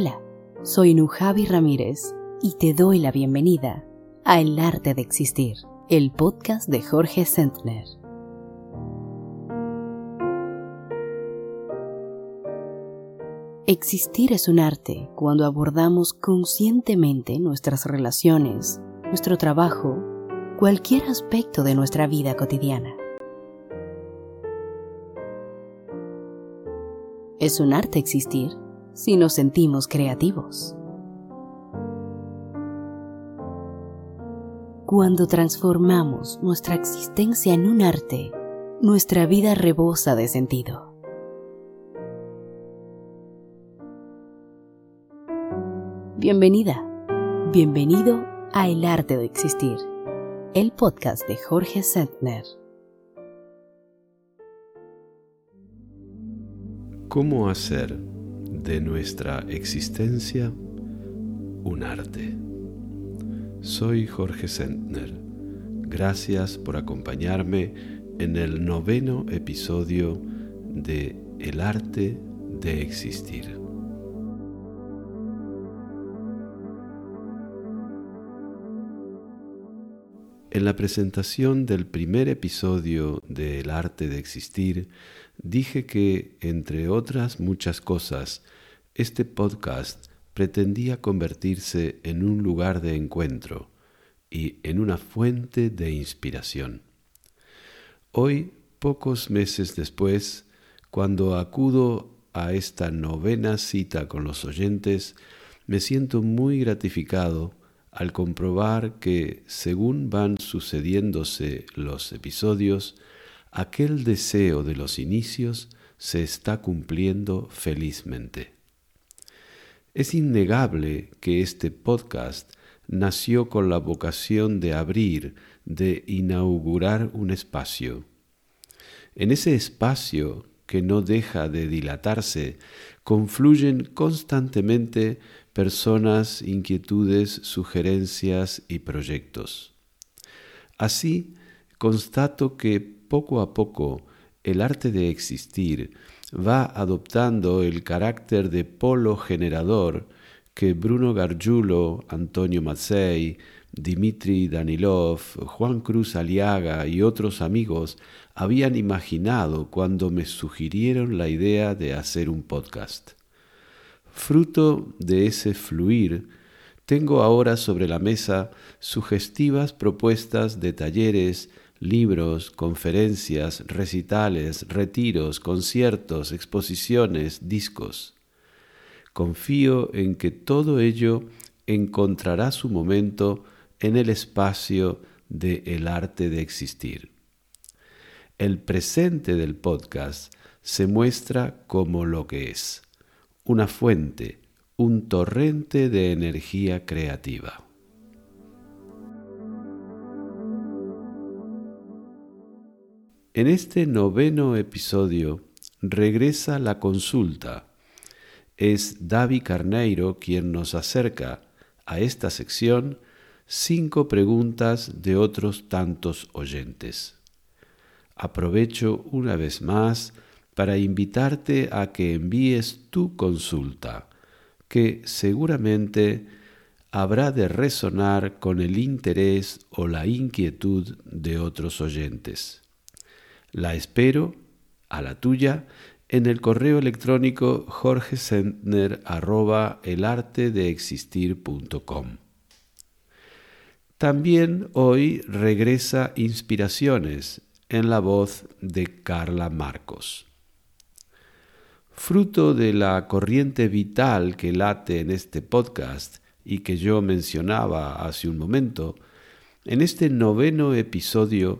Hola, soy Nujavi Ramírez y te doy la bienvenida a El Arte de Existir, el podcast de Jorge Sentner. Existir es un arte cuando abordamos conscientemente nuestras relaciones, nuestro trabajo, cualquier aspecto de nuestra vida cotidiana. Es un arte existir si nos sentimos creativos. Cuando transformamos nuestra existencia en un arte, nuestra vida rebosa de sentido. Bienvenida, bienvenido a El Arte de Existir, el podcast de Jorge Sentner. ¿Cómo hacer de nuestra existencia un arte? Soy Jorge Sentner. Gracias por acompañarme en el noveno episodio de El arte de existir. En la presentación del primer episodio de El arte de existir, dije que, entre otras muchas cosas, este podcast pretendía convertirse en un lugar de encuentro y en una fuente de inspiración. Hoy, pocos meses después, cuando acudo a esta novena cita con los oyentes, me siento muy gratificado al comprobar que, según van sucediéndose los episodios, aquel deseo de los inicios se está cumpliendo felizmente. Es innegable que este podcast nació con la vocación de abrir, de inaugurar un espacio. En ese espacio que no deja de dilatarse, confluyen constantemente personas, inquietudes, sugerencias y proyectos. Así, constato que poco a poco el arte de existir va adoptando el carácter de polo generador que Bruno Gargiulo, Antonio Mazzei, Dimitri Danilov, Juan Cruz Aliaga y otros amigos habían imaginado cuando me sugirieron la idea de hacer un podcast. Fruto de ese fluir, tengo ahora sobre la mesa sugestivas propuestas de talleres, libros, conferencias, recitales, retiros, conciertos, exposiciones, discos. Confío en que todo ello encontrará su momento en el espacio de El arte de existir. El presente del podcast se muestra como lo que es una fuente, un torrente de energía creativa. En este noveno episodio regresa la consulta. Es David Carneiro quien nos acerca a esta sección cinco preguntas de otros tantos oyentes. Aprovecho una vez más para invitarte a que envíes tu consulta, que seguramente habrá de resonar con el interés o la inquietud de otros oyentes. La espero, a la tuya, en el correo electrónico jorgesentner@elartedeexistir.com. También hoy regresa Inspiraciones en la voz de Carla Marcos. Fruto de la corriente vital que late en este podcast y que yo mencionaba hace un momento, en este noveno episodio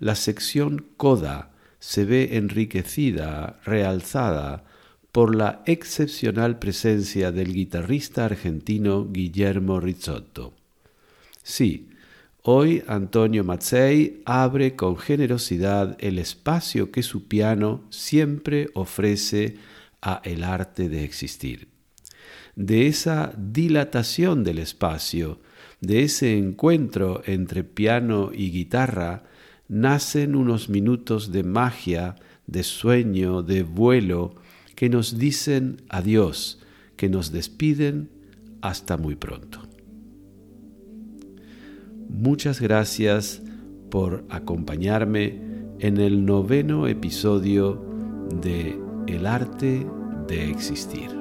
la sección Coda se ve enriquecida, realzada por la excepcional presencia del guitarrista argentino Guillermo Rizzotto. Sí, hoy Antonio Mazzei abre con generosidad el espacio que su piano siempre ofrece a el arte de existir. De esa dilatación del espacio, de ese encuentro entre piano y guitarra, nacen unos minutos de magia, de sueño, de vuelo, que nos dicen adiós, que nos despiden hasta muy pronto. Muchas gracias por acompañarme en el noveno episodio de El arte de existir.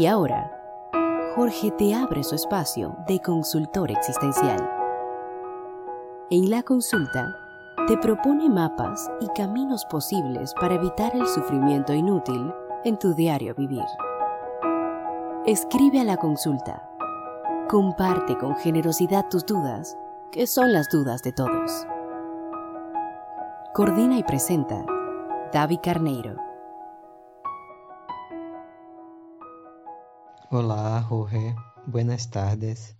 Y ahora, Jorge te abre su espacio de consultor existencial. En la consulta, te propone mapas y caminos posibles para evitar el sufrimiento inútil en tu diario vivir. Escribe a la consulta. Comparte con generosidad tus dudas, que son las dudas de todos. Coordina y presenta David Carneiro. Hola, Jorge. Buenas tardes.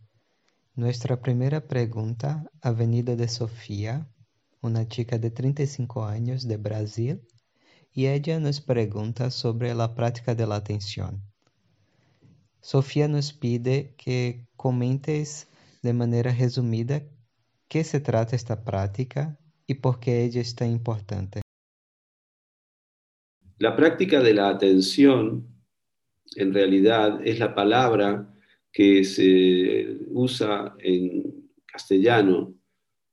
Nuestra primera pregunta ha venido de Sofía, una chica de 35 años de Brasil, y ella nos pregunta sobre la práctica de la atención. Sofía nos pide que comentes de manera resumida qué se trata esta práctica y por qué ella es tan importante. La práctica de la atención en realidad es la palabra que se usa en castellano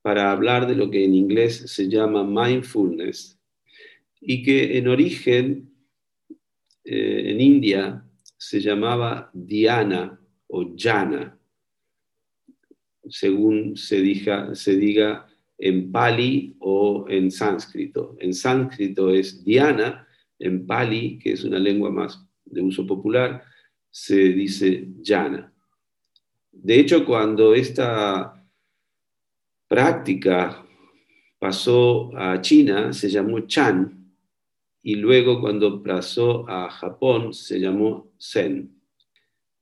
para hablar de lo que en inglés se llama mindfulness y que en origen eh, en India se llamaba Diana o Jana, según se diga, se diga en pali o en sánscrito. En sánscrito es Diana, en pali, que es una lengua más de uso popular, se dice Jana. De hecho, cuando esta práctica pasó a China, se llamó Chan, y luego cuando pasó a Japón se llamó Zen.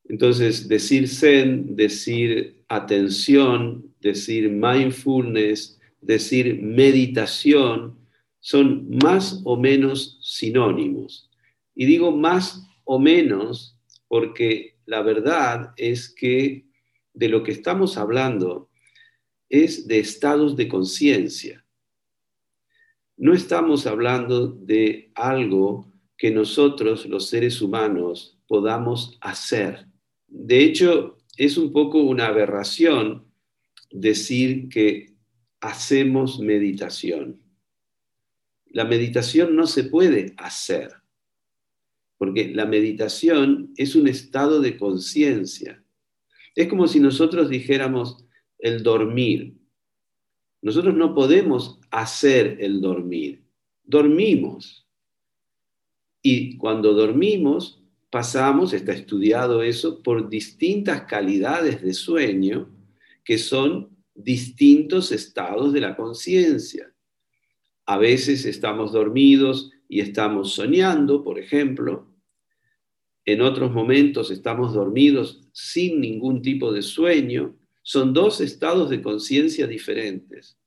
Entonces, decir Zen, decir atención, decir mindfulness, decir meditación, son más o menos sinónimos. Y digo más o menos porque la verdad es que de lo que estamos hablando es de estados de conciencia no estamos hablando de algo que nosotros, los seres humanos, podamos hacer. De hecho, es un poco una aberración decir que hacemos meditación. La meditación no se puede hacer, porque la meditación es un estado de conciencia. Es como si nosotros dijéramos el dormir. Nosotros no podemos hacer el dormir. Dormimos. Y cuando dormimos, pasamos, está estudiado eso, por distintas calidades de sueño que son distintos estados de la conciencia. A veces estamos dormidos y estamos soñando, por ejemplo. En otros momentos estamos dormidos sin ningún tipo de sueño. Son dos estados de conciencia diferentes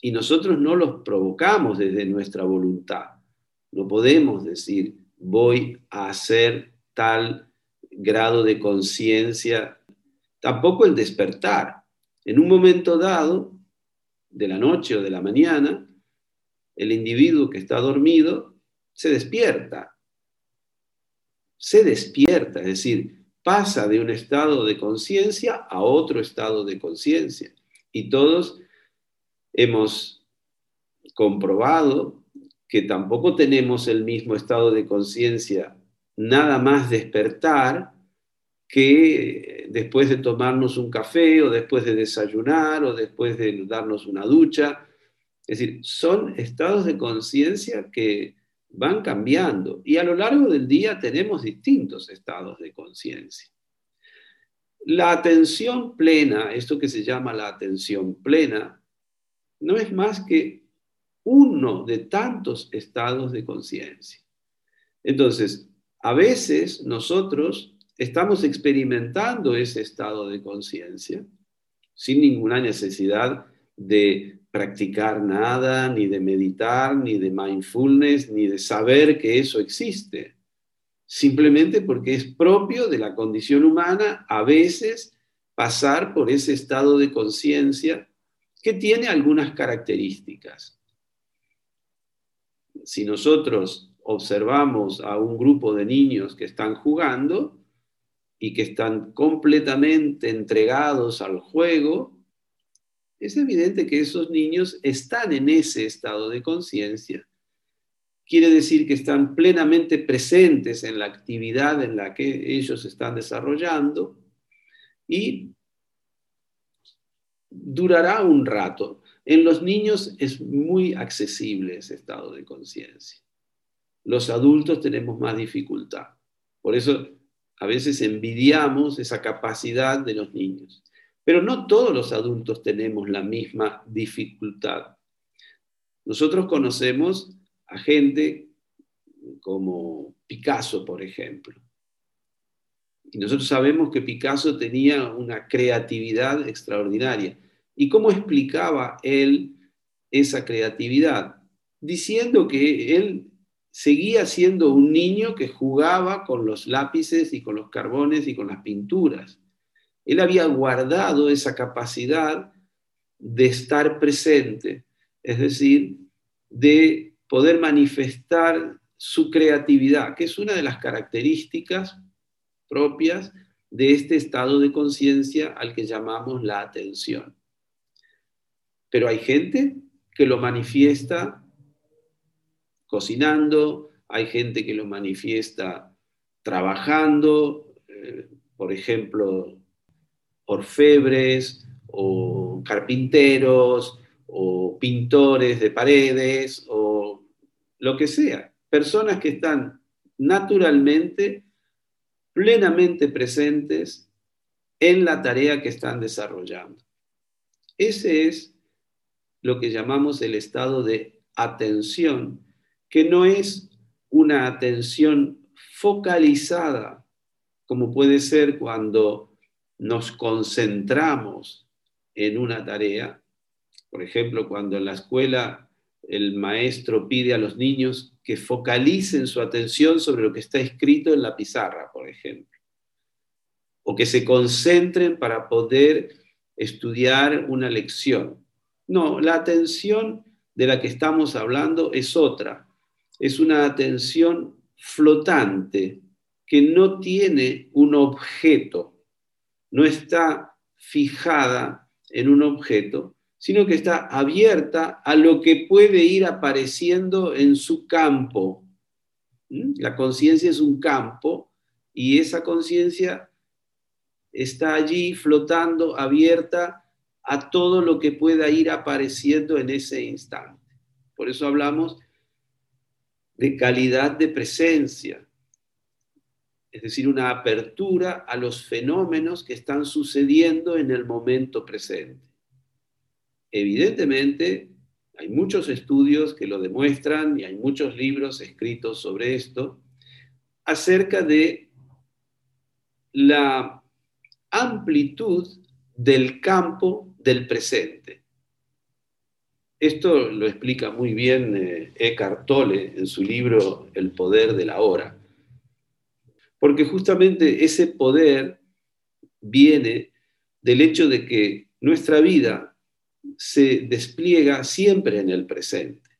y nosotros no los provocamos desde nuestra voluntad. No podemos decir, voy a hacer tal grado de conciencia, tampoco el despertar. En un momento dado, de la noche o de la mañana, el individuo que está dormido se despierta. Se despierta, es decir, pasa de un estado de conciencia a otro estado de conciencia. Y todos hemos comprobado que tampoco tenemos el mismo estado de conciencia nada más despertar que después de tomarnos un café o después de desayunar o después de darnos una ducha. Es decir, son estados de conciencia que van cambiando y a lo largo del día tenemos distintos estados de conciencia. La atención plena, esto que se llama la atención plena, no es más que uno de tantos estados de conciencia. Entonces, a veces nosotros estamos experimentando ese estado de conciencia sin ninguna necesidad de practicar nada, ni de meditar, ni de mindfulness, ni de saber que eso existe. Simplemente porque es propio de la condición humana a veces pasar por ese estado de conciencia que tiene algunas características. Si nosotros observamos a un grupo de niños que están jugando y que están completamente entregados al juego, es evidente que esos niños están en ese estado de conciencia. Quiere decir que están plenamente presentes en la actividad en la que ellos están desarrollando y durará un rato. En los niños es muy accesible ese estado de conciencia. Los adultos tenemos más dificultad. Por eso a veces envidiamos esa capacidad de los niños. Pero no todos los adultos tenemos la misma dificultad. Nosotros conocemos a gente como Picasso, por ejemplo. Y nosotros sabemos que Picasso tenía una creatividad extraordinaria. ¿Y cómo explicaba él esa creatividad? Diciendo que él seguía siendo un niño que jugaba con los lápices y con los carbones y con las pinturas. Él había guardado esa capacidad de estar presente, es decir, de poder manifestar su creatividad, que es una de las características propias de este estado de conciencia al que llamamos la atención. Pero hay gente que lo manifiesta cocinando, hay gente que lo manifiesta trabajando, eh, por ejemplo, orfebres o carpinteros o pintores de paredes o lo que sea. Personas que están naturalmente, plenamente presentes en la tarea que están desarrollando. Ese es lo que llamamos el estado de atención, que no es una atención focalizada, como puede ser cuando nos concentramos en una tarea, por ejemplo, cuando en la escuela el maestro pide a los niños que focalicen su atención sobre lo que está escrito en la pizarra, por ejemplo, o que se concentren para poder estudiar una lección. No, la atención de la que estamos hablando es otra, es una atención flotante que no tiene un objeto, no está fijada en un objeto, sino que está abierta a lo que puede ir apareciendo en su campo. ¿Mm? La conciencia es un campo y esa conciencia está allí flotando, abierta a todo lo que pueda ir apareciendo en ese instante. Por eso hablamos de calidad de presencia, es decir, una apertura a los fenómenos que están sucediendo en el momento presente. Evidentemente, hay muchos estudios que lo demuestran y hay muchos libros escritos sobre esto acerca de la amplitud del campo del presente. Esto lo explica muy bien eh, Eckhart Tolle en su libro El poder de la hora porque justamente ese poder viene del hecho de que nuestra vida se despliega siempre en el presente.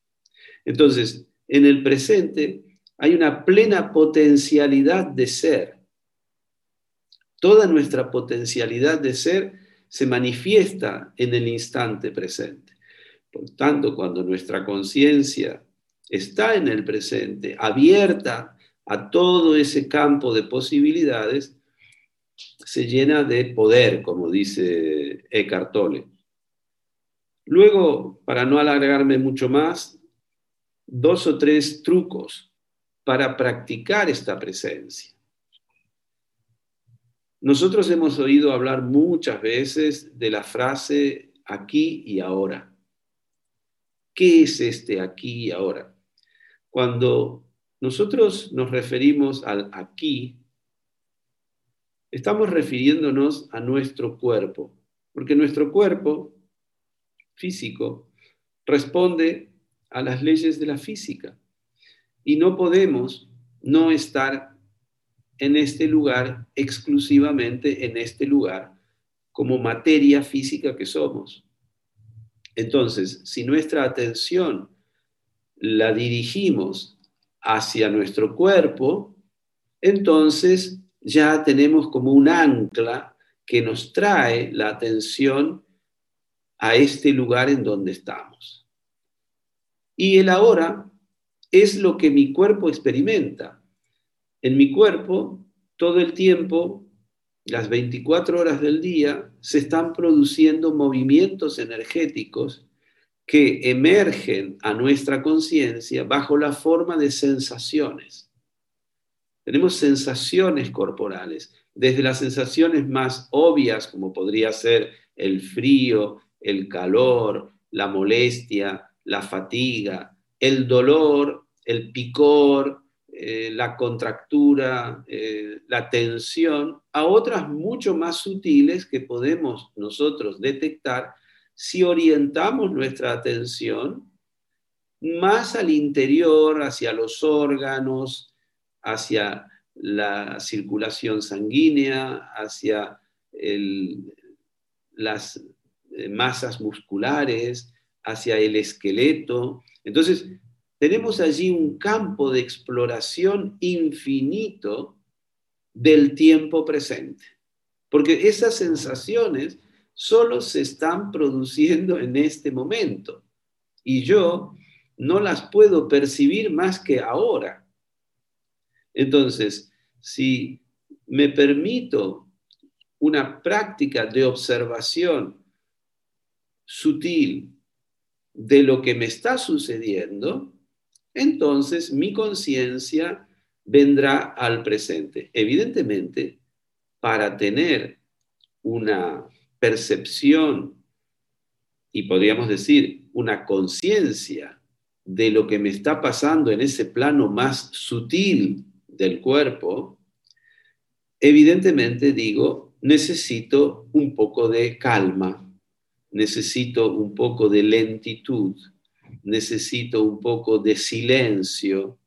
Entonces, en el presente hay una plena potencialidad de ser. Toda nuestra potencialidad de ser se manifiesta en el instante presente. Por tanto, cuando nuestra conciencia está en el presente, abierta a todo ese campo de posibilidades, se llena de poder, como dice Eckhart Tolle. Luego, para no alargarme mucho más, dos o tres trucos para practicar esta presencia. Nosotros hemos oído hablar muchas veces de la frase aquí y ahora. ¿Qué es este aquí y ahora? Cuando nosotros nos referimos al aquí, estamos refiriéndonos a nuestro cuerpo, porque nuestro cuerpo físico responde a las leyes de la física y no podemos no estar en este lugar exclusivamente en este lugar como materia física que somos. Entonces, si nuestra atención la dirigimos hacia nuestro cuerpo, entonces ya tenemos como un ancla que nos trae la atención a este lugar en donde estamos. Y el ahora es lo que mi cuerpo experimenta. En mi cuerpo, todo el tiempo, las 24 horas del día, se están produciendo movimientos energéticos que emergen a nuestra conciencia bajo la forma de sensaciones. Tenemos sensaciones corporales, desde las sensaciones más obvias, como podría ser el frío, el calor, la molestia, la fatiga, el dolor, el picor, eh, la contractura, eh, la tensión, a otras mucho más sutiles que podemos nosotros detectar si orientamos nuestra atención más al interior, hacia los órganos, hacia la circulación sanguínea, hacia las eh, masas musculares, hacia el esqueleto. Entonces, tenemos allí un campo de exploración infinito del tiempo presente, porque esas sensaciones solo se están produciendo en este momento y yo no las puedo percibir más que ahora. Entonces, si me permito una práctica de observación sutil de lo que me está sucediendo, entonces mi conciencia vendrá al presente. Evidentemente, para tener una percepción y podríamos decir una conciencia de lo que me está pasando en ese plano más sutil del cuerpo, evidentemente digo, necesito un poco de calma, necesito un poco de lentitud, necesito un poco de silencio.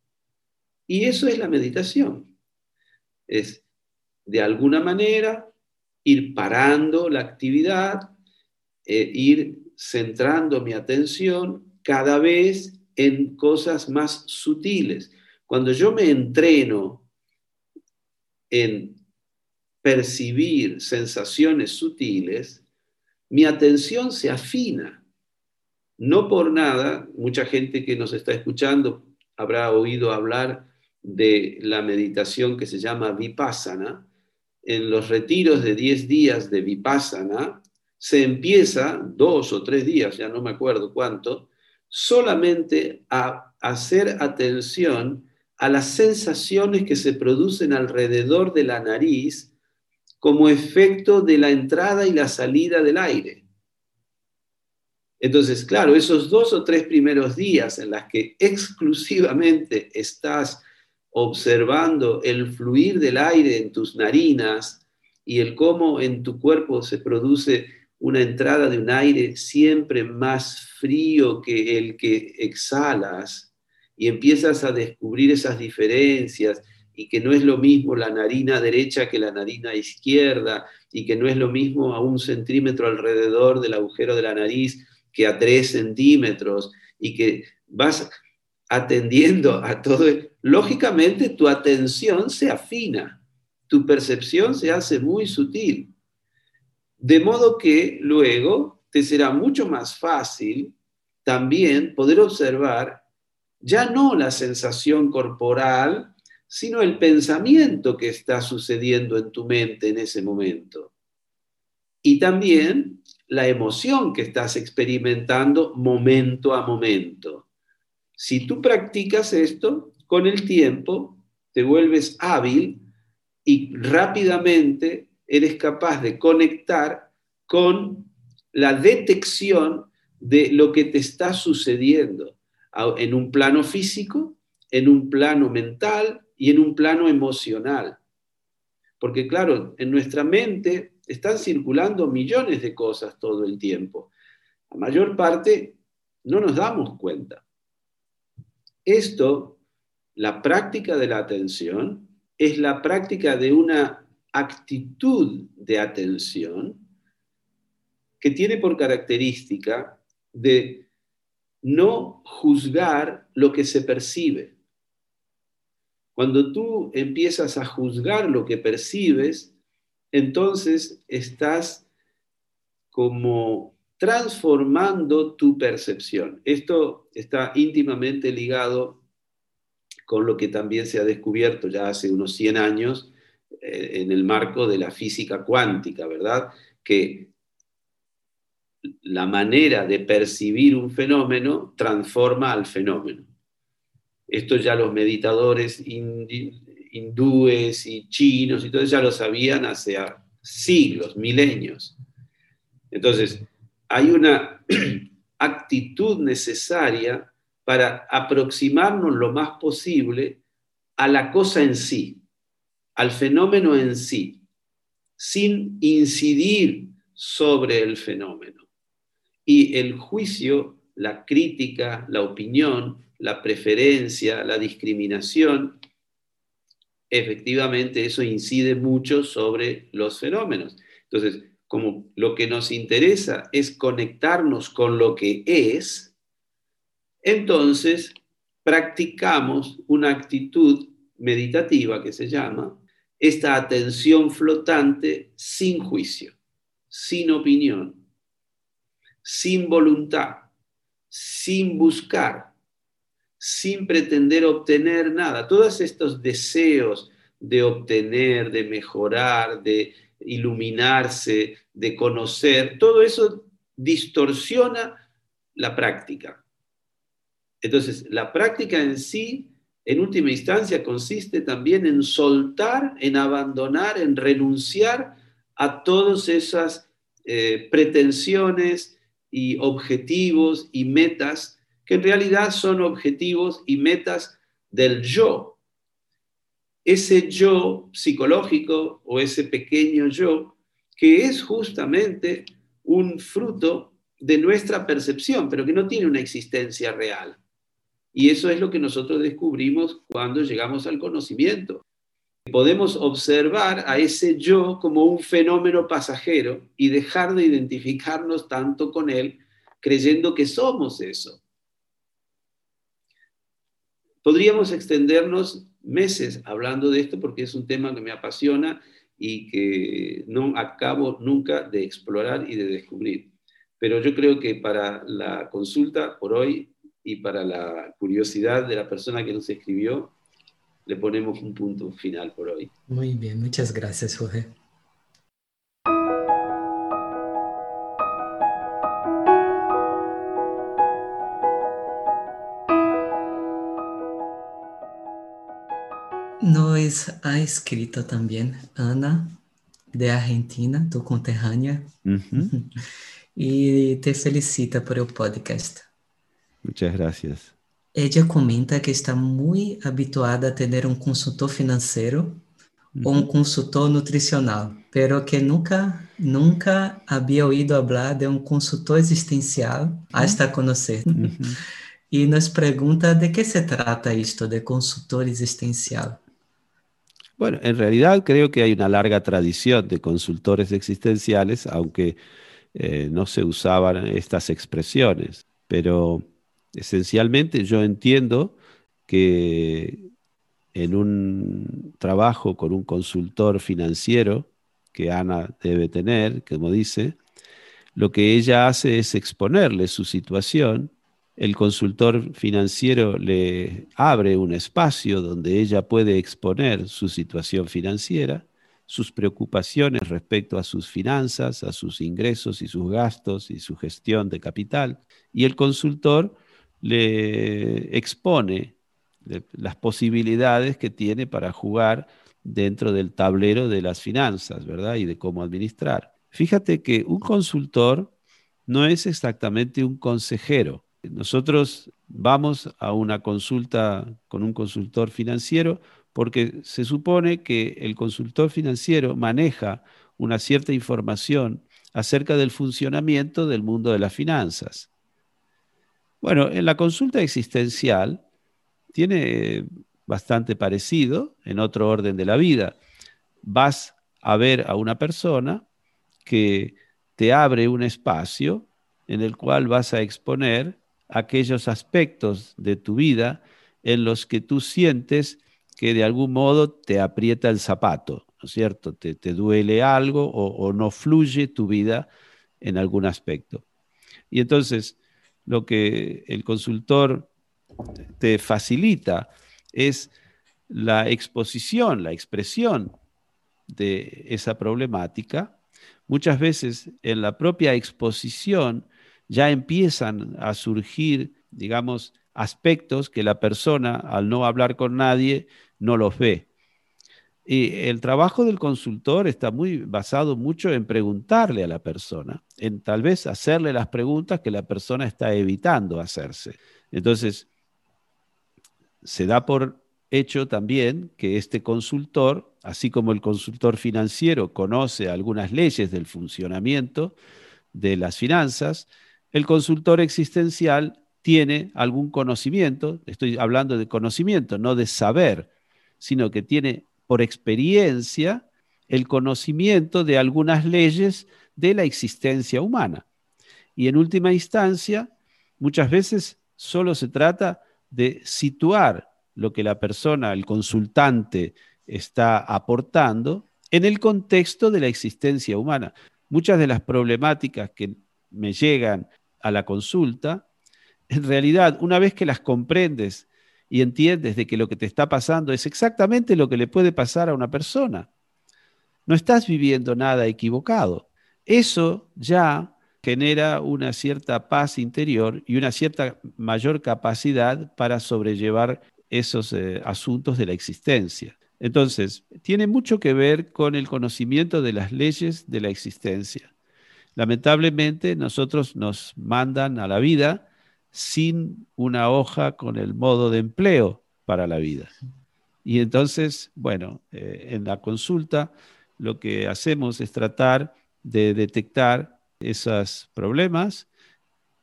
Y eso es la meditación. Es de alguna manera ir parando la actividad, eh, ir centrando mi atención cada vez en cosas más sutiles. Cuando yo me entreno en percibir sensaciones sutiles, mi atención se afina. No por nada, mucha gente que nos está escuchando habrá oído hablar de la meditación que se llama vipassana. En los retiros de 10 días de vipassana se empieza, dos o tres días, ya no me acuerdo cuánto, solamente a hacer atención a las sensaciones que se producen alrededor de la nariz como efecto de la entrada y la salida del aire. Entonces, claro, esos dos o tres primeros días en las que exclusivamente estás observando el fluir del aire en tus narinas y el cómo en tu cuerpo se produce una entrada de un aire siempre más frío que el que exhalas y empiezas a descubrir esas diferencias y que no es lo mismo la narina derecha que la narina izquierda y que no es lo mismo a un centímetro alrededor del agujero de la nariz que a tres centímetros y que vas atendiendo a todo. Lógicamente tu atención se afina, tu percepción se hace muy sutil. De modo que luego te será mucho más fácil también poder observar ya no la sensación corporal, sino el pensamiento que está sucediendo en tu mente en ese momento. Y también la emoción que estás experimentando momento a momento. Si tú practicas esto, con el tiempo te vuelves hábil y rápidamente eres capaz de conectar con la detección de lo que te está sucediendo en un plano físico, en un plano mental, y en un plano emocional. Porque claro, en nuestra mente están circulando millones de cosas todo el tiempo. La mayor parte no nos damos cuenta. Esto, la práctica de la atención, es la práctica de una actitud de atención que tiene por característica de no juzgar lo que se percibe. Cuando tú empiezas a juzgar lo que percibes, entonces estás como transformando tu percepción. Esto está íntimamente ligado con lo que también se ha descubierto ya hace unos 100 años eh, en el marco de la física cuántica, ¿verdad? Que la manera de percibir un fenómeno transforma al fenómeno. Esto ya los meditadores hindúes y chinos y todo ya lo sabían hace siglos, milenios. Entonces, hay una actitud necesaria para aproximarnos lo más posible a la cosa en sí, al fenómeno en sí, sin incidir sobre el fenómeno. Y el juicio, la crítica, la opinión, la preferencia, la discriminación, efectivamente eso incide mucho sobre los fenómenos. Entonces, como lo que nos interesa es conectarnos con lo que es, entonces practicamos una actitud meditativa que se llama esta atención flotante sin juicio, sin opinión, sin voluntad, sin buscar, sin pretender obtener nada. Todos estos deseos de obtener, de mejorar, de iluminarse, de conocer, todo eso distorsiona la práctica. Entonces, la práctica en sí, en última instancia, consiste también en soltar, en abandonar, en renunciar a todas esas eh, pretensiones y objetivos y metas que en realidad son objetivos y metas del yo, ese yo psicológico o ese pequeño yo que es justamente un fruto de nuestra percepción, pero que no tiene una existencia real. Y eso es lo que nosotros descubrimos cuando llegamos al conocimiento. Podemos observar a ese yo como un fenómeno pasajero y dejar de identificarnos tanto con él creyendo que somos eso. Podríamos extendernos meses hablando de esto porque es un tema que me apasiona y que no acabo nunca de explorar y de descubrir. Pero yo creo que para la consulta por hoy y para la curiosidad de la persona que nos escribió, le ponemos un punto final por hoy. Muy bien, muchas gracias, Jorge. Nos ha escrito también Ana, de Argentina, tu conterrânea, e te felicita por el podcast. Muchas gracias. Ella comenta que está muy habituada a tener un consultor financiero o un consultor nutricional, pero que nunca, nunca había oído hablar de un consultor existencial hasta conocer. Y nos pregunta de qué se trata esto de consultor existencial. Bueno, en realidad creo que hay una larga tradición de consultores existenciales, aunque eh, no se usaban estas expresiones. Pero esencialmente yo entiendo que en un trabajo con un consultor financiero que Ana debe tener, como dice, lo que ella hace es exponerle su situación. El consultor financiero le abre un espacio donde ella puede exponer su situación financiera, sus preocupaciones respecto a sus finanzas, a sus ingresos y sus gastos y su gestión de capital, y el consultor le expone las posibilidades que tiene para jugar dentro del tablero de las finanzas, ¿verdad? Y de cómo administrar. Fíjate que un consultor no es exactamente un consejero nosotros vamos a una consulta con un consultor financiero porque se supone que el consultor financiero maneja una cierta información acerca del funcionamiento del mundo de las finanzas. Bueno, en la consulta existencial tiene bastante parecido en otro orden de la vida. Vas a ver a una persona que te abre un espacio en el cual vas a exponer aquellos aspectos de tu vida en los que tú sientes que de algún modo te aprieta el zapato, ¿no es cierto? Te, duele algo o, no fluye tu vida en algún aspecto. Y entonces lo que el consultor te facilita es la exposición, la expresión de esa problemática. Muchas veces en la propia exposición ya empiezan a surgir, digamos, aspectos que la persona, al no hablar con nadie, no los ve. Y el trabajo del consultor está muy basado mucho en preguntarle a la persona, en tal vez hacerle las preguntas que la persona está evitando hacerse. Entonces, se da por hecho también que este consultor, así como el consultor financiero conoce algunas leyes del funcionamiento de las finanzas, el consultor existencial tiene algún conocimiento, estoy hablando de conocimiento, no de saber, sino que tiene por experiencia el conocimiento de algunas leyes de la existencia humana. Y en última instancia, muchas veces solo se trata de situar lo que la persona, el consultante, está aportando en el contexto de la existencia humana. Muchas de las problemáticas que me llegan a la consulta en realidad, una vez que las comprendes y entiendes de que lo que te está pasando es exactamente lo que le puede pasar a una persona, no estás viviendo nada equivocado. Eso ya genera una cierta paz interior y una cierta mayor capacidad para sobrellevar esos eh, asuntos de la existencia. Entonces, tiene mucho que ver con el conocimiento de las leyes de la existencia. Lamentablemente, nosotros nos mandan a la vida sin una hoja con el modo de empleo para la vida. Y entonces, bueno, eh, en la consulta lo que hacemos es tratar de detectar esos problemas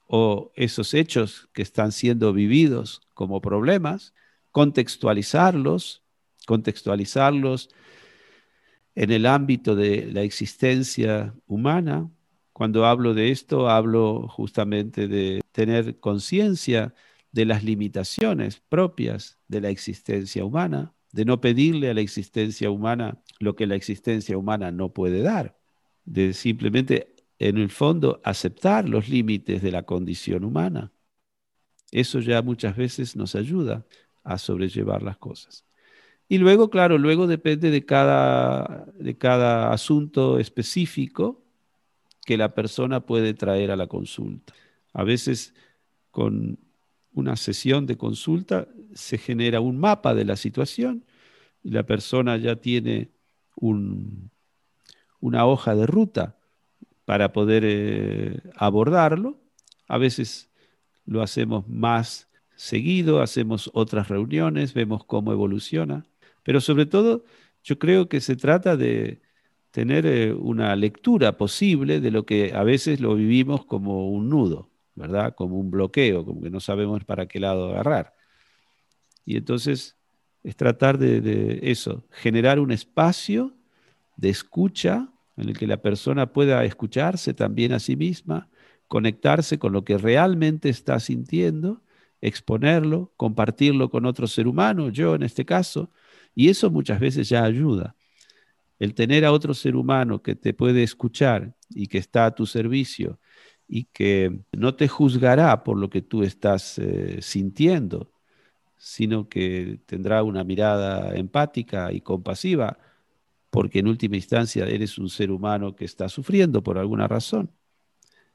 o esos hechos que están siendo vividos como problemas, contextualizarlos, contextualizarlos en el ámbito de la existencia humana, cuando hablo de esto, hablo justamente de tener conciencia de las limitaciones propias de la existencia humana, de no pedirle a la existencia humana lo que la existencia humana no puede dar, de simplemente, en el fondo, aceptar los límites de la condición humana. Eso ya muchas veces nos ayuda a sobrellevar las cosas. Y luego, claro, luego depende de cada, de cada asunto específico, que la persona puede traer a la consulta. A veces con una sesión de consulta se genera un mapa de la situación y la persona ya tiene una hoja de ruta para poder eh, abordarlo. A veces lo hacemos más seguido, hacemos otras reuniones, vemos cómo evoluciona, pero sobre todo yo creo que se trata de, tener eh, una lectura posible de lo que a veces lo vivimos como un nudo, ¿verdad? Como un bloqueo, como que no sabemos para qué lado agarrar. Y entonces es tratar de, eso, generar un espacio de escucha en el que la persona pueda escucharse también a sí misma, conectarse con lo que realmente está sintiendo, exponerlo, compartirlo con otro ser humano, yo en este caso, y eso muchas veces ya ayuda el tener a otro ser humano que te puede escuchar y que está a tu servicio y que no te juzgará por lo que tú estás eh, sintiendo, sino que tendrá una mirada empática y compasiva, porque en última instancia eres un ser humano que está sufriendo por alguna razón.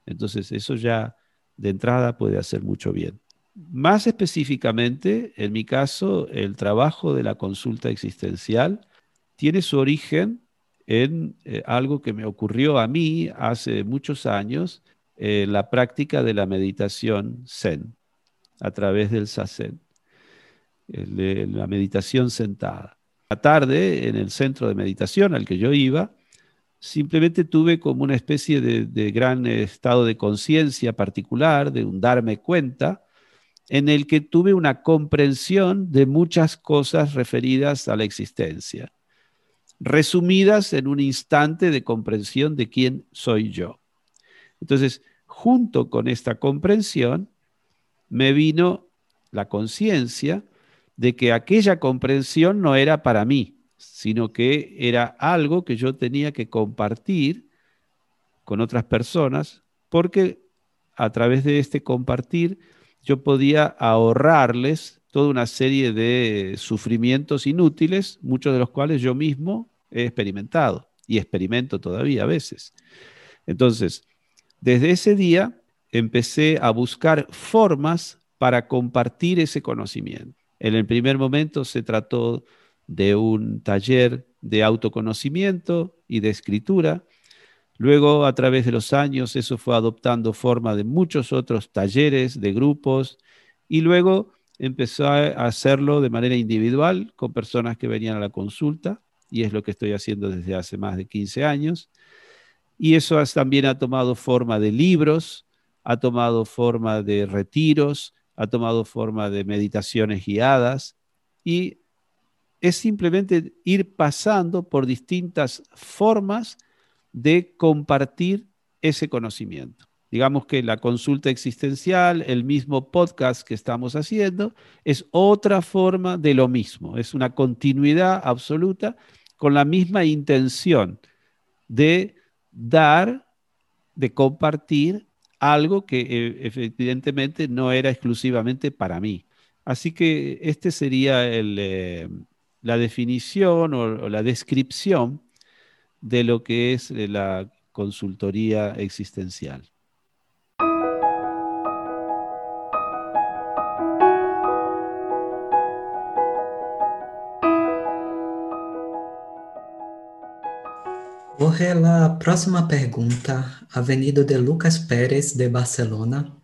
Entonces eso ya de entrada puede hacer mucho bien. Más específicamente, en mi caso, el trabajo de la consulta existencial tiene su origen en eh, algo que me ocurrió a mí hace muchos años, en la práctica de la meditación Zen, a través del Sazen, la meditación sentada. La tarde, en el centro de meditación al que yo iba, simplemente tuve como una especie de, gran estado de conciencia particular, de un darme cuenta, en el que tuve una comprensión de muchas cosas referidas a la existencia resumidas en un instante de comprensión de quién soy yo. Entonces, junto con esta comprensión, me vino la conciencia de que aquella comprensión no era para mí, sino que era algo que yo tenía que compartir con otras personas, porque a través de este compartir yo podía ahorrarles toda una serie de sufrimientos inútiles, muchos de los cuales yo mismo he experimentado y experimento todavía a veces. Entonces, desde ese día empecé a buscar formas para compartir ese conocimiento. En el primer momento se trató de un taller de autoconocimiento y de escritura. Luego, a través de los años, eso fue adoptando forma de muchos otros talleres, de grupos, y luego empezó a hacerlo de manera individual con personas que venían a la consulta, y es lo que estoy haciendo desde hace más de 15 años. Y eso también ha tomado forma de libros, ha tomado forma de retiros, ha tomado forma de meditaciones guiadas y es simplemente ir pasando por distintas formas de compartir ese conocimiento. Digamos que la consulta existencial, el mismo podcast que estamos haciendo, es otra forma de lo mismo, es una continuidad absoluta con la misma intención de dar, de compartir algo que eh, evidentemente no era exclusivamente para mí. Así que este sería eh, la definición o, la descripción de lo que es eh, la consultoría existencial. Jorge, a próxima pergunta ha venido de Lucas Pérez, de Barcelona,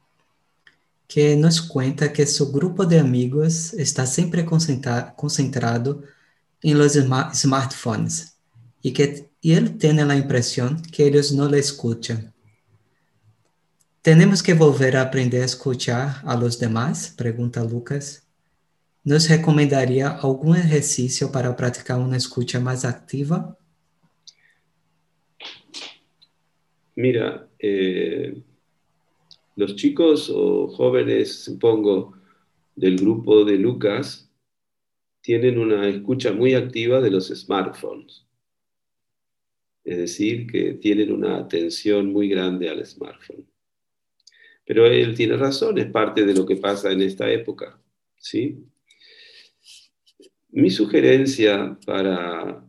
que nos cuenta que su grupo de amigos está sempre concentrado em los smartphones e que y él tiene la impresión que eles não le escuchan. ¿Tenemos que volver a aprender a escuchar a los demás? Pergunta Lucas. ¿Nos recomendaria algum exercício para praticar uma escuta mais ativa? Mira, eh, los chicos o jóvenes, supongo, del grupo de Lucas, tienen una escucha muy activa de los smartphones. Es decir, que tienen una atención muy grande al smartphone. Pero él tiene razón, es parte de lo que pasa en esta época. ¿sí? Mi sugerencia para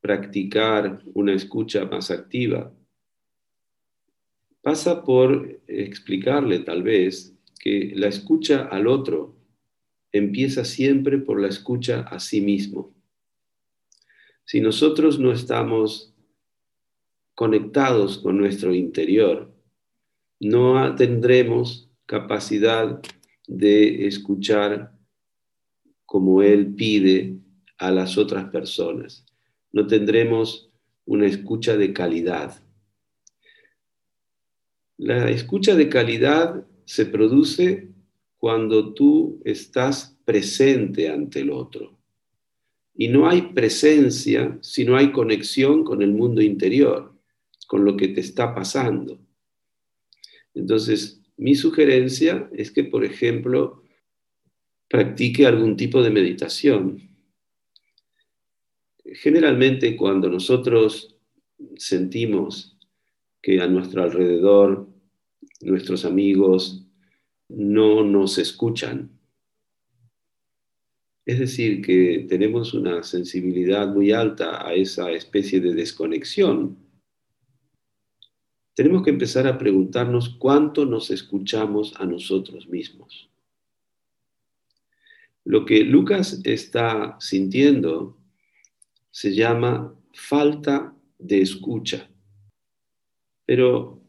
practicar una escucha más activa pasa por explicarle tal vez que la escucha al otro empieza siempre por la escucha a sí mismo. Si nosotros no estamos conectados con nuestro interior, no tendremos capacidad de escuchar como Él pide a las otras personas. No tendremos una escucha de calidad. La escucha de calidad se produce cuando tú estás presente ante el otro. Y no hay presencia si no hay conexión con el mundo interior, con lo que te está pasando. Entonces, mi sugerencia es que, por ejemplo, practique algún tipo de meditación. Generalmente cuando nosotros sentimos que a nuestro alrededor nuestros amigos no nos escuchan. Es decir, que tenemos una sensibilidad muy alta a esa especie de desconexión. Tenemos que empezar a preguntarnos cuánto nos escuchamos a nosotros mismos. Lo que Lucas está sintiendo se llama falta de escucha. Pero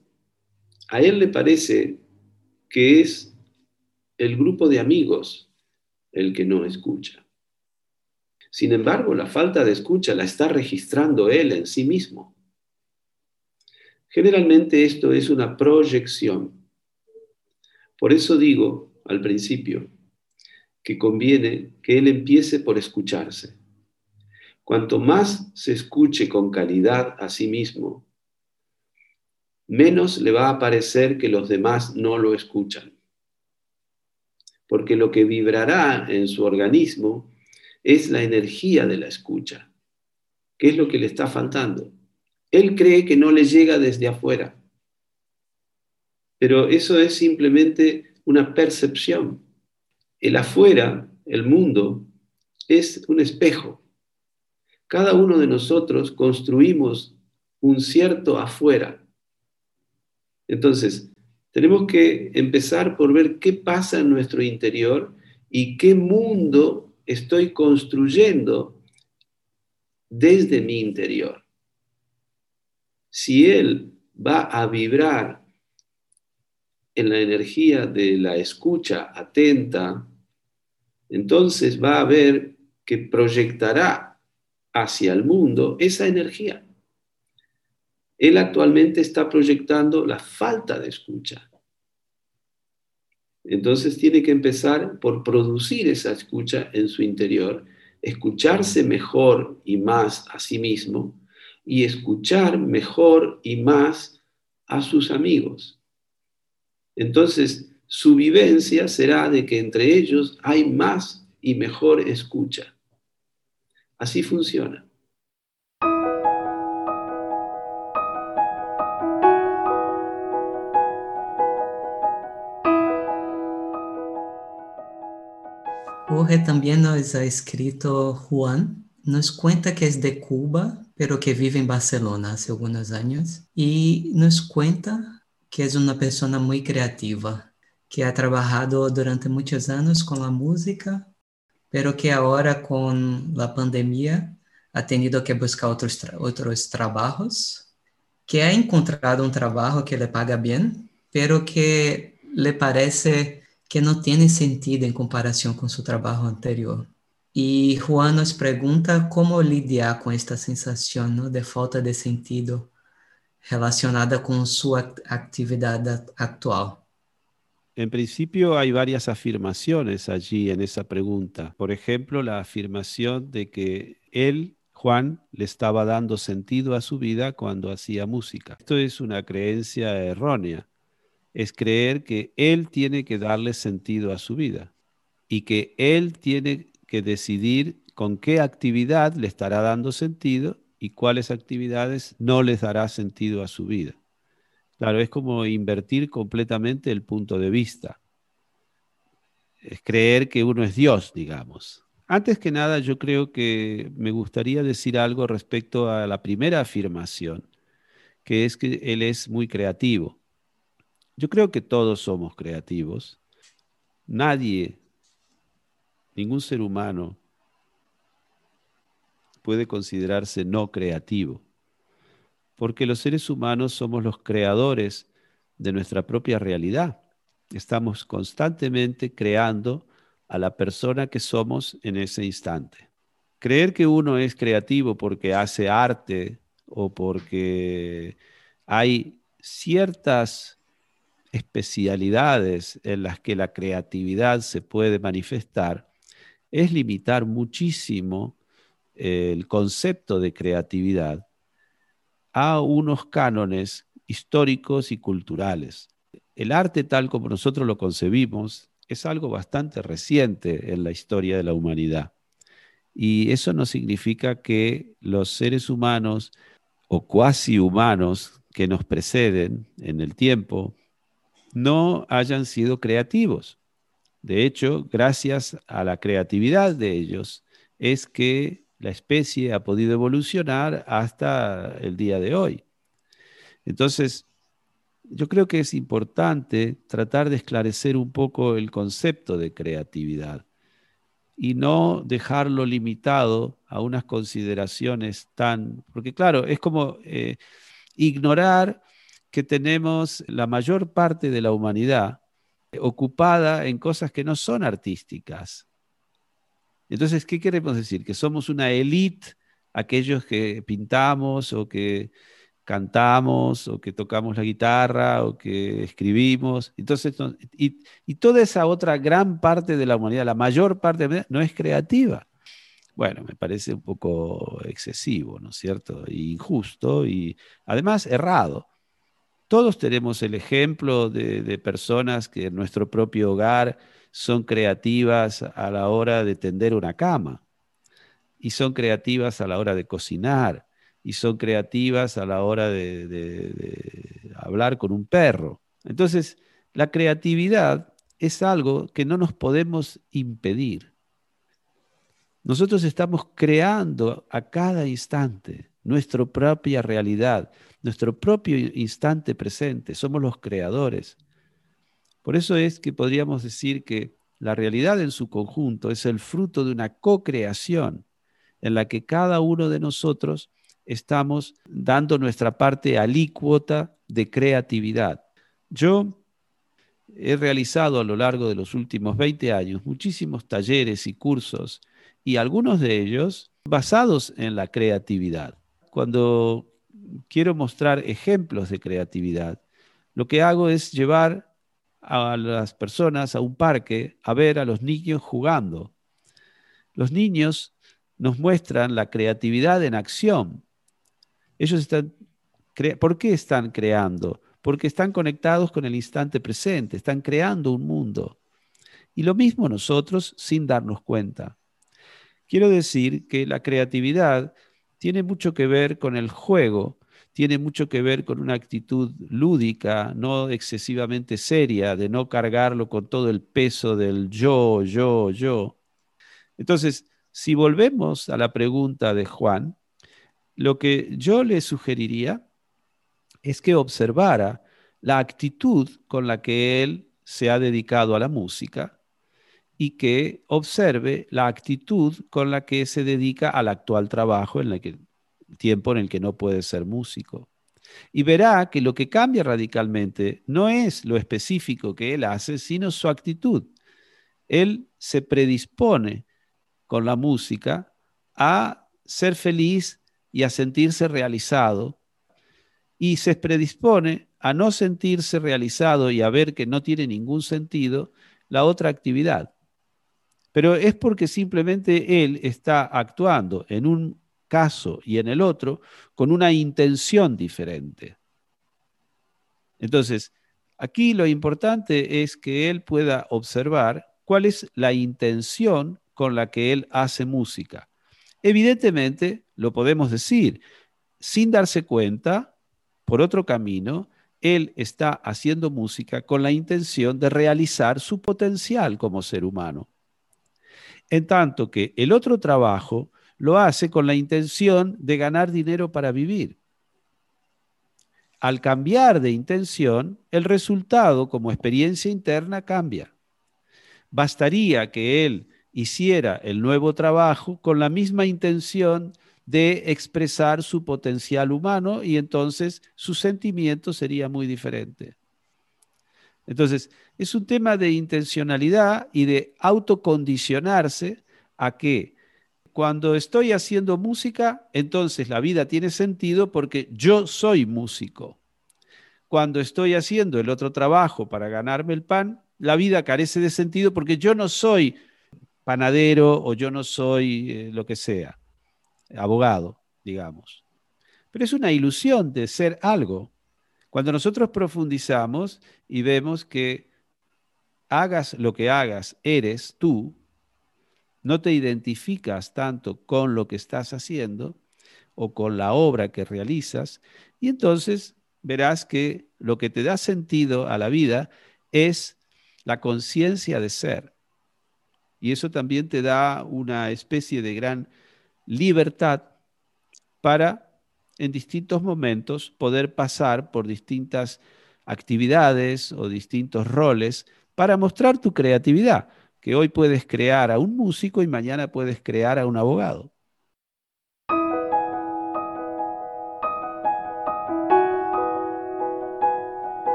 a él le parece que es el grupo de amigos el que no escucha. Sin embargo, la falta de escucha la está registrando él en sí mismo. Generalmente esto es una proyección. Por eso digo al principio que conviene que él empiece por escucharse. Cuanto más se escuche con calidad a sí mismo, menos le va a parecer que los demás no lo escuchan. Porque lo que vibrará en su organismo es la energía de la escucha, que es lo que le está faltando. Él cree que no le llega desde afuera, pero eso es simplemente una percepción. El afuera, el mundo, es un espejo. Cada uno de nosotros construimos un cierto afuera. Entonces, tenemos que empezar por ver qué pasa en nuestro interior y qué mundo estoy construyendo desde mi interior. Si él va a vibrar en la energía de la escucha atenta, entonces va a ver que proyectará hacia el mundo esa energía. Él actualmente está proyectando la falta de escucha. Entonces tiene que empezar por producir esa escucha en su interior, escucharse mejor y más a sí mismo y escuchar mejor y más a sus amigos. Entonces, su vivencia será de que entre ellos hay más y mejor escucha. Así funciona. También nos ha escrito Juan, nos cuenta que es de Cuba, pero que vive en Barcelona hace algunos años, y nos cuenta que es una persona muy creativa, que ha trabajado durante muchos años con la música, pero que ahora con la pandemia ha tenido que buscar otros, otros trabajos, que ha encontrado un trabajo que le paga bien, pero que le parece que no tiene sentido en comparación con su trabajo anterior. Y Juan nos pregunta cómo lidiar con esta sensación de falta de sentido relacionada con su actividad actual. En principio hay varias afirmaciones allí en esa pregunta. Por ejemplo, la afirmación de que él, Juan, le estaba dando sentido a su vida cuando hacía música. Esto es una creencia errónea. Es creer que él tiene que darle sentido a su vida y que él tiene que decidir con qué actividad le estará dando sentido y cuáles actividades no les dará sentido a su vida. Claro, es como invertir completamente el punto de vista. Es creer que uno es Dios, digamos. Antes que nada, yo creo que me gustaría decir algo respecto a la primera afirmación, que es que Él es muy creativo. Yo creo que todos somos creativos. Nadie, ningún ser humano puede considerarse no creativo porque los seres humanos somos los creadores de nuestra propia realidad. Estamos constantemente creando a la persona que somos en ese instante. Creer que uno es creativo porque hace arte o porque hay ciertas especialidades en las que la creatividad se puede manifestar es limitar muchísimo el concepto de creatividad a unos cánones históricos y culturales. El arte tal como nosotros lo concebimos es algo bastante reciente en la historia de la humanidad. Y eso no significa que los seres humanos o cuasi humanos que nos preceden en el tiempo no hayan sido creativos. De hecho, gracias a la creatividad de ellos es que la especie ha podido evolucionar hasta el día de hoy. Entonces, yo creo que es importante tratar de esclarecer un poco el concepto de creatividad y no dejarlo limitado a unas consideraciones tan, porque claro, es como eh, ignorar que tenemos la mayor parte de la humanidad ocupada en cosas que no son artísticas, entonces, ¿qué queremos decir? Que somos una élite, aquellos que pintamos o que cantamos o que tocamos la guitarra o que escribimos. Entonces, y, toda esa otra gran parte de la humanidad, la mayor parte de la humanidad, no es creativa. Bueno, me parece un poco excesivo, ¿no es cierto? E injusto y además errado. Todos tenemos el ejemplo de, personas que en nuestro propio hogar son creativas a la hora de tender una cama y son creativas a la hora de cocinar y son creativas a la hora de, hablar con un perro. Entonces, la creatividad es algo que no nos podemos impedir. Nosotros estamos creando a cada instante nuestra propia realidad, nuestro propio instante presente, somos los creadores. Por eso es que podríamos decir que la realidad en su conjunto es el fruto de una co-creación en la que cada uno de nosotros estamos dando nuestra parte alícuota de creatividad. Yo he realizado a lo largo de los últimos 20 años muchísimos talleres y cursos y algunos de ellos basados en la creatividad. Cuando quiero mostrar ejemplos de creatividad, lo que hago es llevar a las personas a un parque a ver a los niños jugando. Los niños nos muestran la creatividad en acción. Ellos están, ¿por qué están creando? Porque están conectados con el instante presente, están creando un mundo. Y lo mismo nosotros sin darnos cuenta. Quiero decir que la creatividad tiene mucho que ver con el juego tiene mucho que ver con una actitud lúdica, no excesivamente seria, de no cargarlo con todo el peso del yo, yo, yo. Entonces, si volvemos a la pregunta de Juan, lo que yo le sugeriría es que observara la actitud con la que él se ha dedicado a la música y que observe la actitud con la que se dedica al actual trabajo en el que tiempo en el que no puede ser músico. Y verá que lo que cambia radicalmente no es lo específico que él hace, sino su actitud. Él se predispone con la música a ser feliz y a sentirse realizado y se predispone a no sentirse realizado y a ver que no tiene ningún sentido la otra actividad. Pero es porque simplemente él está actuando en un caso y en el otro con una intención diferente. Entonces, aquí lo importante es que él pueda observar cuál es la intención con la que él hace música. Evidentemente, lo podemos decir, sin darse cuenta, por otro camino, él está haciendo música con la intención de realizar su potencial como ser humano. En tanto que el otro trabajo lo hace con la intención de ganar dinero para vivir. Al cambiar de intención, el resultado como experiencia interna cambia. Bastaría que él hiciera el nuevo trabajo con la misma intención de expresar su potencial humano y entonces su sentimiento sería muy diferente. Entonces, es un tema de intencionalidad y de autocondicionarse a que cuando estoy haciendo música, entonces la vida tiene sentido porque yo soy músico. Cuando estoy haciendo el otro trabajo para ganarme el pan, la vida carece de sentido porque yo no soy panadero o yo no soy eh, lo que sea, abogado, digamos. Pero es una ilusión de ser algo. Cuando nosotros profundizamos y vemos que hagas lo que hagas, eres tú, no te identificas tanto con lo que estás haciendo o con la obra que realizas, y entonces verás que lo que te da sentido a la vida es la conciencia de ser. Y eso también te da una especie de gran libertad para en distintos momentos poder pasar por distintas actividades o distintos roles para mostrar tu creatividad que hoy puedes crear a un músico y mañana puedes crear a un abogado.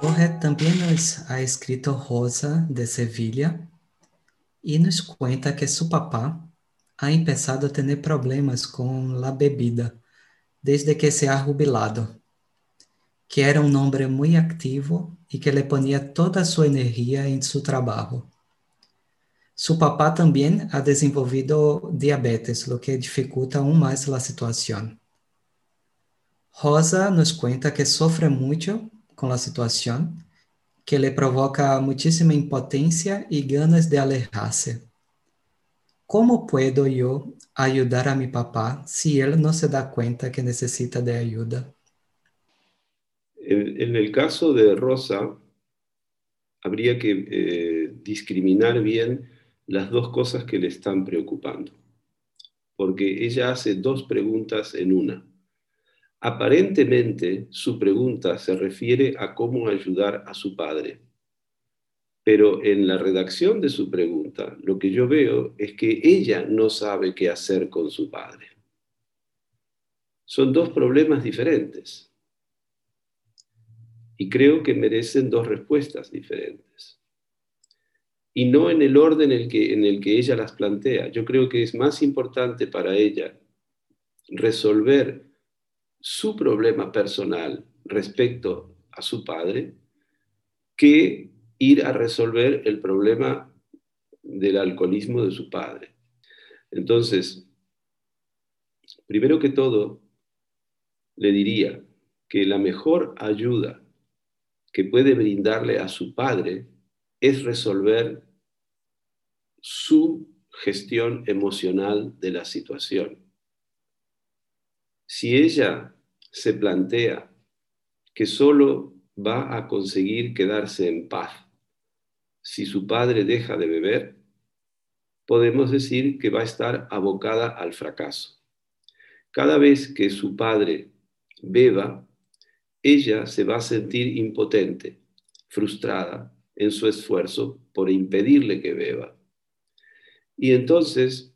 Jorge también nos ha escrito Rosa de Sevilla y nos cuenta que su papá ha empezado a tener problemas con la bebida desde que se ha jubilado. Que era um homem muito ativo e que le ponía toda sua energia em seu trabalho. Su papá también ha desenvolvido diabetes, lo que dificulta aún más la situación. Rosa nos cuenta que sofre mucho con la situación, que le provoca muchísima impotencia y ganas de alejarse. ¿Cómo puedo yo ayudar a mi papá si él no se da cuenta que necesita de ayuda? En, el caso de Rosa, habría que eh, discriminar bien las dos cosas que le están preocupando, porque ella hace dos preguntas en una. Aparentemente su pregunta se refiere a cómo ayudar a su padre, pero en la redacción de su pregunta lo que yo veo es que ella no sabe qué hacer con su padre. Son dos problemas diferentes y creo que merecen dos respuestas diferentes. Y no en el orden en el, que, en el que ella las plantea. Yo creo que es más importante para ella resolver su problema personal respecto a su padre que ir a resolver el problema del alcoholismo de su padre. Entonces, primero que todo, le diría que la mejor ayuda que puede brindarle a su padre es resolver su gestión emocional de la situación. Si ella se plantea que solo va a conseguir quedarse en paz si su padre deja de beber, podemos decir que va a estar abocada al fracaso. Cada vez que su padre beba, ella se va a sentir impotente, frustrada en su esfuerzo por impedirle que beba. Y entonces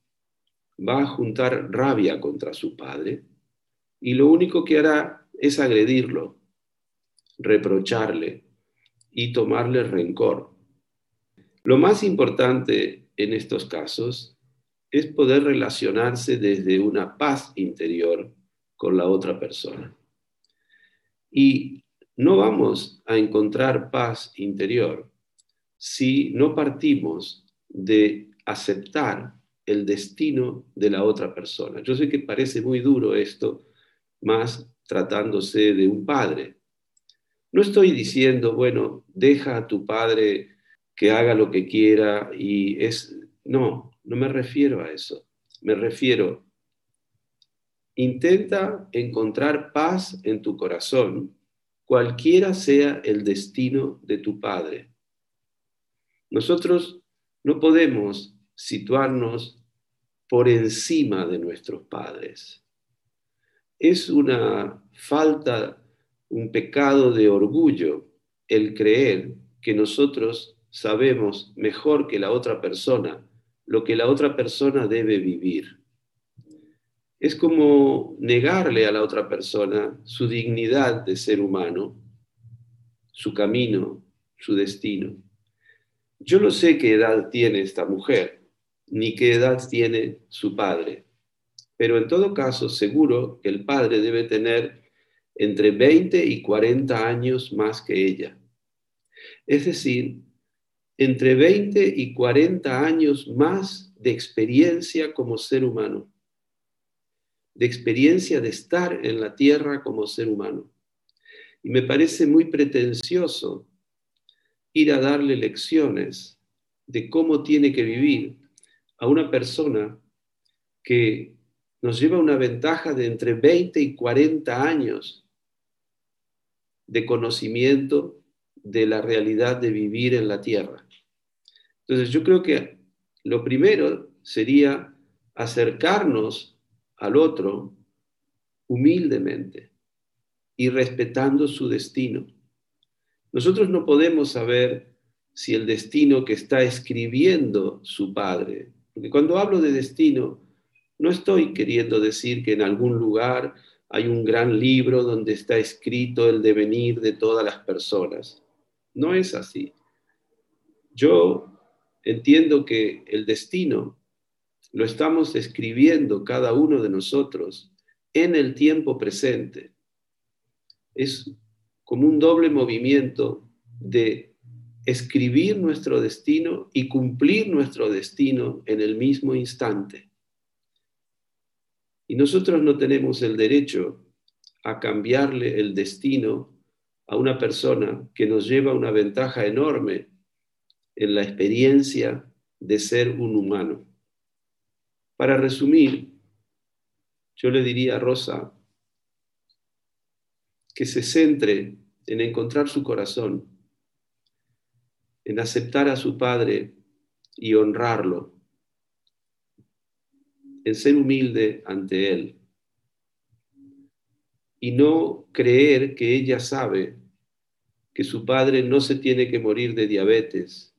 va a juntar rabia contra su padre y lo único que hará es agredirlo, reprocharle y tomarle rencor. Lo más importante en estos casos es poder relacionarse desde una paz interior con la otra persona. Y no vamos a encontrar paz interior si no partimos de aceptar el destino de la otra persona. Yo sé que parece muy duro esto, más tratándose de un padre. No estoy diciendo, bueno, deja a tu padre que haga lo que quiera y es... No, no me refiero a eso. Me refiero, intenta encontrar paz en tu corazón, cualquiera sea el destino de tu padre. Nosotros no podemos situarnos por encima de nuestros padres es una falta, un pecado de orgullo el creer que nosotros sabemos mejor que la otra persona lo que la otra persona debe vivir. Es como negarle a la otra persona su dignidad de ser humano, su camino, su destino. Yo no sé qué edad tiene esta mujer, ni qué edad tiene su padre pero en todo caso, seguro que el padre debe tener entre 20 y 40 años más que ella. Es decir, entre 20 y 40 años más de experiencia como ser humano, de experiencia de estar en la tierra como ser humano. Y me parece muy pretencioso ir a darle lecciones de cómo tiene que vivir a una persona que nos lleva una ventaja de entre 20 y 40 años de conocimiento de la realidad de vivir en la tierra. Entonces yo creo que lo primero sería acercarnos al otro humildemente y respetando su destino. Nosotros no podemos saber si el destino que está escribiendo su padre, porque cuando hablo de destino, no estoy queriendo decir que en algún lugar hay un gran libro donde está escrito el devenir de todas las personas. No es así. Yo entiendo que el destino lo estamos escribiendo cada uno de nosotros en el tiempo presente. Es como un doble movimiento de escribir nuestro destino y cumplir nuestro destino en el mismo instante. Y nosotros no tenemos el derecho a cambiarle el destino a una persona que nos lleva una ventaja enorme en la experiencia de ser un humano. Para resumir, yo le diría a Rosa que se centre en encontrar su corazón, en aceptar a su Padre y honrarlo, en ser humilde ante Él y no creer que ella sabe que su padre no se tiene que morir de diabetes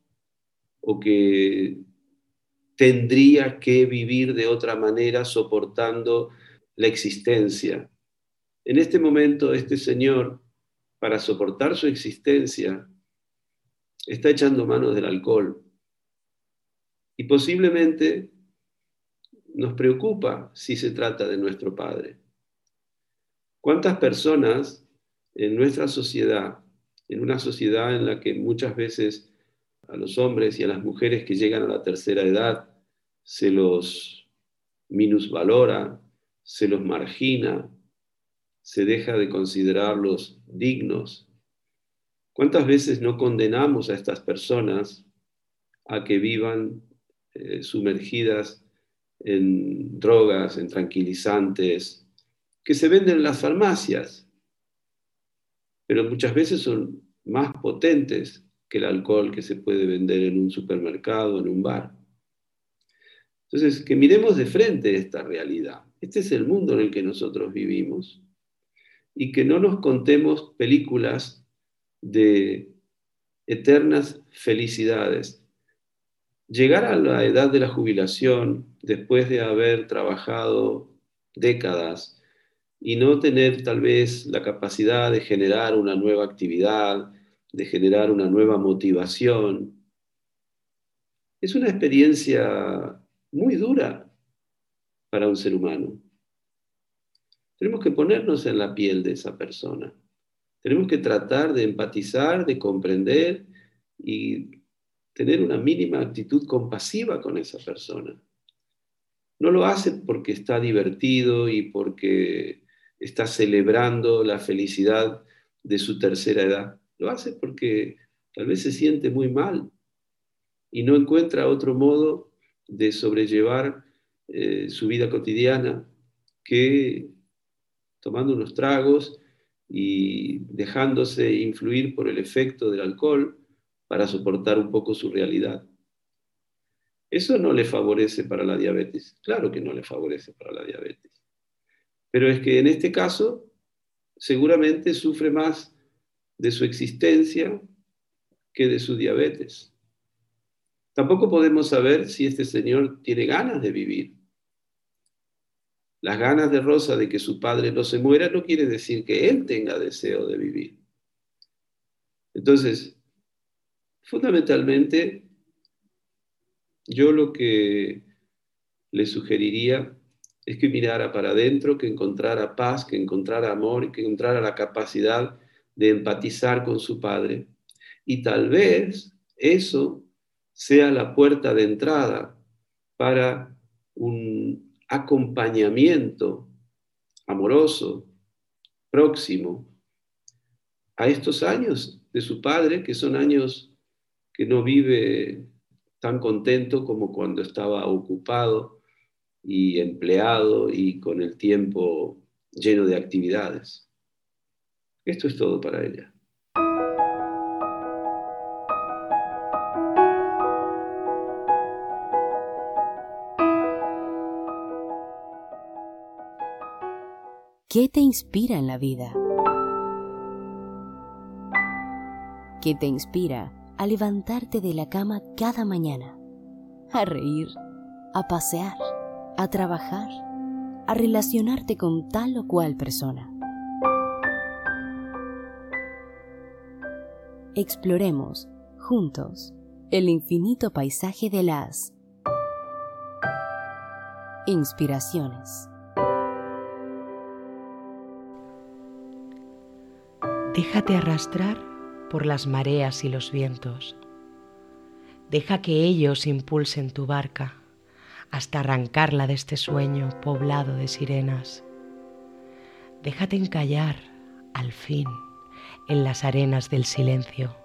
o que tendría que vivir de otra manera soportando la existencia. En este momento, este señor, para soportar su existencia, está echando mano del alcohol. Y posiblemente nos preocupa si se trata de nuestro Padre. ¿Cuántas personas en nuestra sociedad, en una sociedad en la que muchas veces a los hombres y a las mujeres que llegan a la tercera edad se los minusvalora, se los margina, se deja de considerarlos dignos. ¿Cuántas veces no condenamos a estas personas a que vivan eh, sumergidas en drogas, en tranquilizantes, que se venden en las farmacias, pero muchas veces son más potentes que el alcohol que se puede vender en un supermercado, en un bar? Entonces, que miremos de frente esta realidad. Este es el mundo en el que nosotros vivimos y que no nos contemos películas de eternas felicidades. Llegar a la edad de la jubilación, después de haber trabajado décadas y no tener tal vez la capacidad de generar una nueva actividad, de generar una nueva motivación, es una experiencia muy dura para un ser humano. Tenemos que ponernos en la piel de esa persona. Tenemos que tratar de empatizar, de comprender y tener una mínima actitud compasiva con esa persona. No lo hace porque está divertido y porque está celebrando la felicidad de su tercera edad. Lo hace porque tal vez se siente muy mal y no encuentra otro modo de sobrellevar eh, su vida cotidiana que tomando unos tragos y dejándose influir por el efecto del alcohol para soportar un poco su realidad. Eso no le favorece para la diabetes, claro que no le favorece para la diabetes, pero es que en este caso seguramente sufre más de su existencia que de su diabetes. Tampoco podemos saber si este señor tiene ganas de vivir. Las ganas de Rosa de que su padre no se muera no quiere decir que él tenga deseo de vivir. Entonces, fundamentalmente, yo lo que le sugeriría es que mirara para adentro, que encontrara paz, que encontrara amor que encontrara la capacidad de empatizar con su padre. Y tal vez eso sea la puerta de entrada para un acompañamiento amoroso, próximo, a estos años de su padre, que son años que no vive tan contento como cuando estaba ocupado y empleado y con el tiempo lleno de actividades. Esto es todo para ella. ¿Qué te inspira en la vida? ¿Qué te inspira a levantarte de la cama cada mañana? A reír, a pasear, a trabajar, a relacionarte con tal o cual persona. Exploremos juntos el infinito paisaje de las inspiraciones. Déjate arrastrar por las mareas y los vientos. Deja que ellos impulsen tu barca hasta arrancarla de este sueño poblado de sirenas. Déjate encallar, al fin, en las arenas del silencio.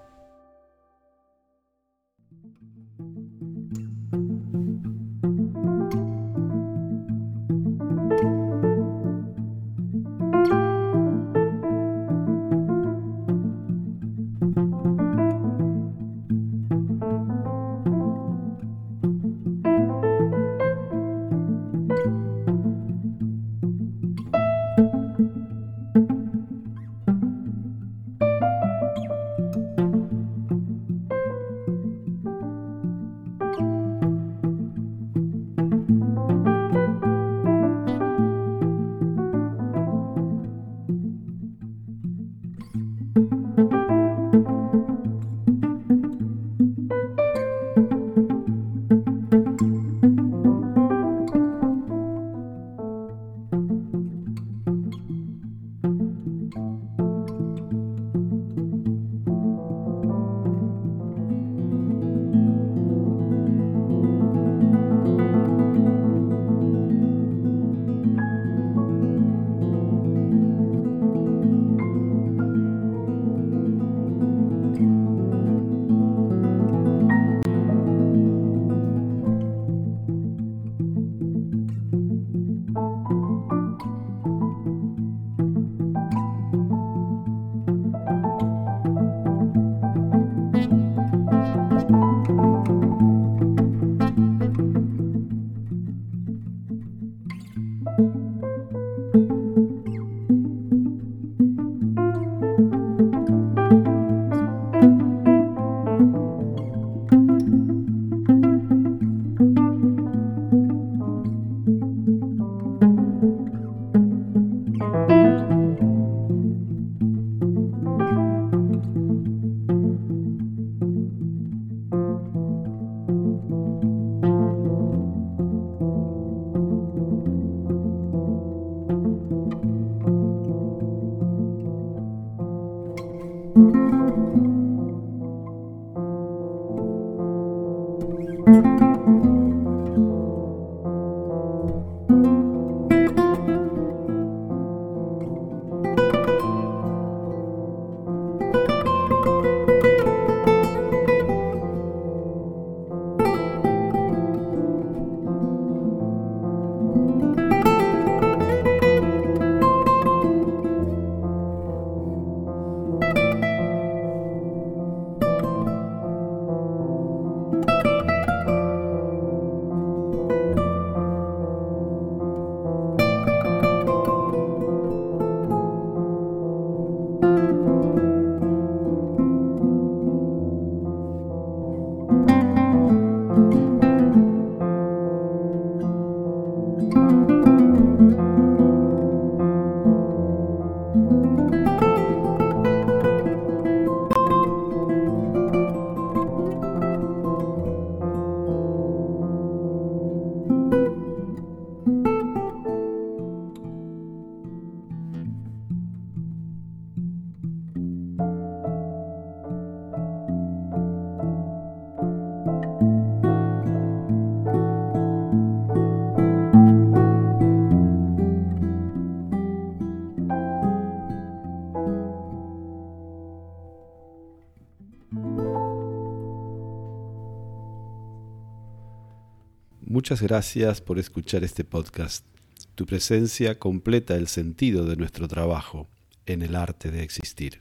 Muchas gracias por escuchar este podcast. Tu presencia completa el sentido de nuestro trabajo en el arte de existir.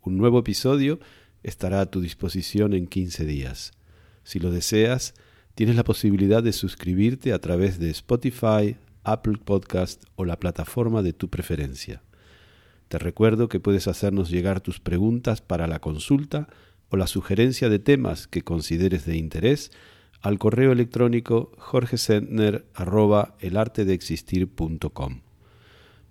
Un nuevo episodio estará a tu disposición en 15 días. Si lo deseas, tienes la posibilidad de suscribirte a través de Spotify, Apple Podcast o la plataforma de tu preferencia. Te recuerdo que puedes hacernos llegar tus preguntas para la consulta o la sugerencia de temas que consideres de interés al correo electrónico jorgesentner.elartedeexistir.com.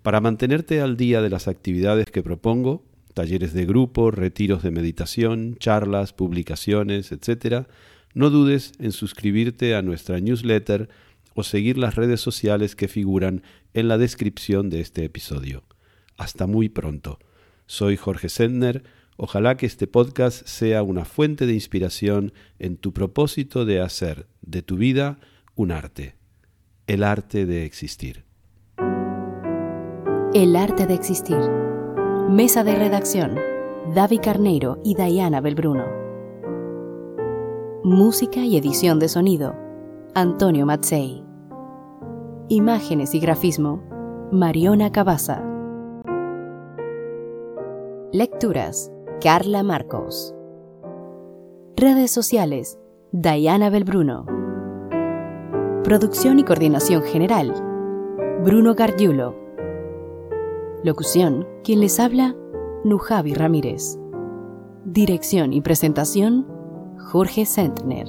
Para mantenerte al día de las actividades que propongo, talleres de grupo, retiros de meditación, charlas, publicaciones, etc., no dudes en suscribirte a nuestra newsletter o seguir las redes sociales que figuran en la descripción de este episodio. Hasta muy pronto. Soy Jorge Sentner, Ojalá que este podcast sea una fuente de inspiración en tu propósito de hacer de tu vida un arte, el arte de existir. El arte de existir. Mesa de redacción. David Carneiro y Diana Belbruno. Música y edición de sonido. Antonio Matzei. Imágenes y grafismo. Mariona Cabaza. Lecturas. Carla Marcos. Redes sociales. Diana Belbruno. Producción y coordinación general. Bruno Gargiulo. Locución, quien les habla, Nujavi Ramírez. Dirección y presentación, Jorge Sentner.